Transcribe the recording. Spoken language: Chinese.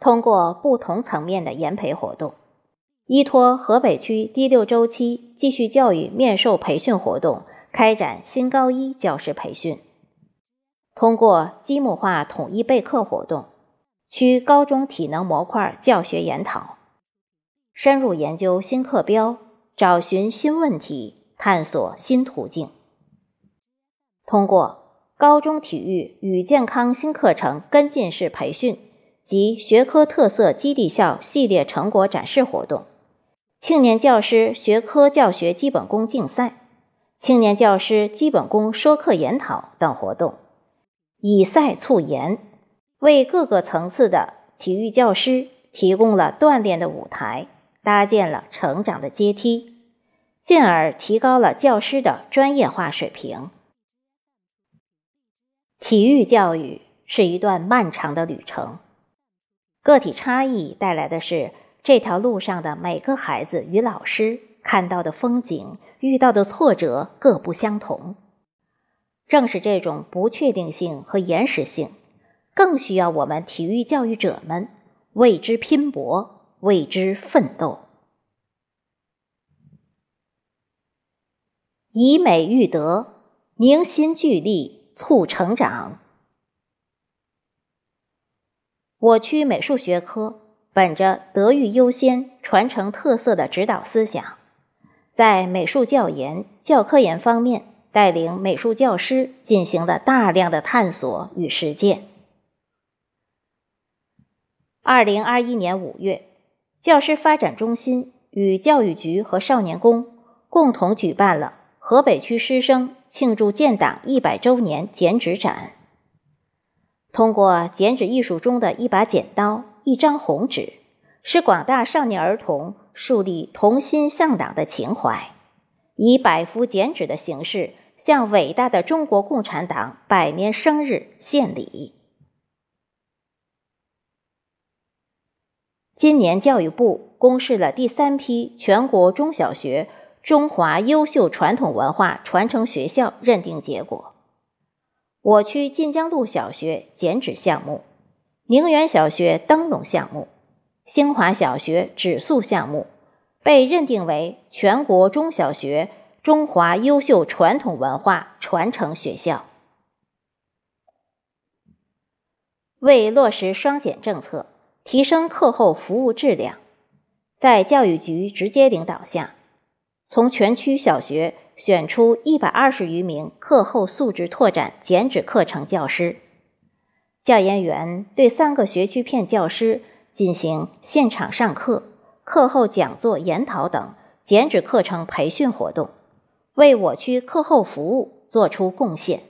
通过不同层面的研培活动，依托河北区第六周期继续教育面授培训活动，开展新高一教师培训。通过积木化统一备课活动，区高中体能模块教学研讨，深入研究新课标，找寻新问题，探索新途径。通过高中体育与健康新课程跟进式培训。及学科特色基地校系列成果展示活动、青年教师学科教学基本功竞赛、青年教师基本功说课研讨等活动，以赛促研，为各个层次的体育教师提供了锻炼的舞台，搭建了成长的阶梯，进而提高了教师的专业化水平。体育教育是一段漫长的旅程。个体差异带来的是这条路上的每个孩子与老师看到的风景、遇到的挫折各不相同。正是这种不确定性和延时性，更需要我们体育教育者们为之拼搏、为之奋斗。以美育德，凝心聚力，促成长。我区美术学科本着德育优先、传承特色的指导思想，在美术教研、教科研方面带领美术教师进行了大量的探索与实践。二零二一年五月，教师发展中心与教育局和少年宫共同举办了河北区师生庆祝建党一百周年剪纸展。通过剪纸艺术中的一把剪刀、一张红纸，使广大少年儿童树立同心向党的情怀，以百幅剪纸的形式向伟大的中国共产党百年生日献礼。今年，教育部公示了第三批全国中小学中华优秀传统文化传承学校认定结果。我区晋江路小学剪纸项目、宁远小学灯笼项目、兴华小学纸塑项目被认定为全国中小学中华优秀传统文化传承学校。为落实双减政策，提升课后服务质量，在教育局直接领导下，从全区小学。选出一百二十余名课后素质拓展剪纸课程教师，教研员对三个学区片教师进行现场上课、课后讲座、研讨等剪纸课程培训活动，为我区课后服务做出贡献。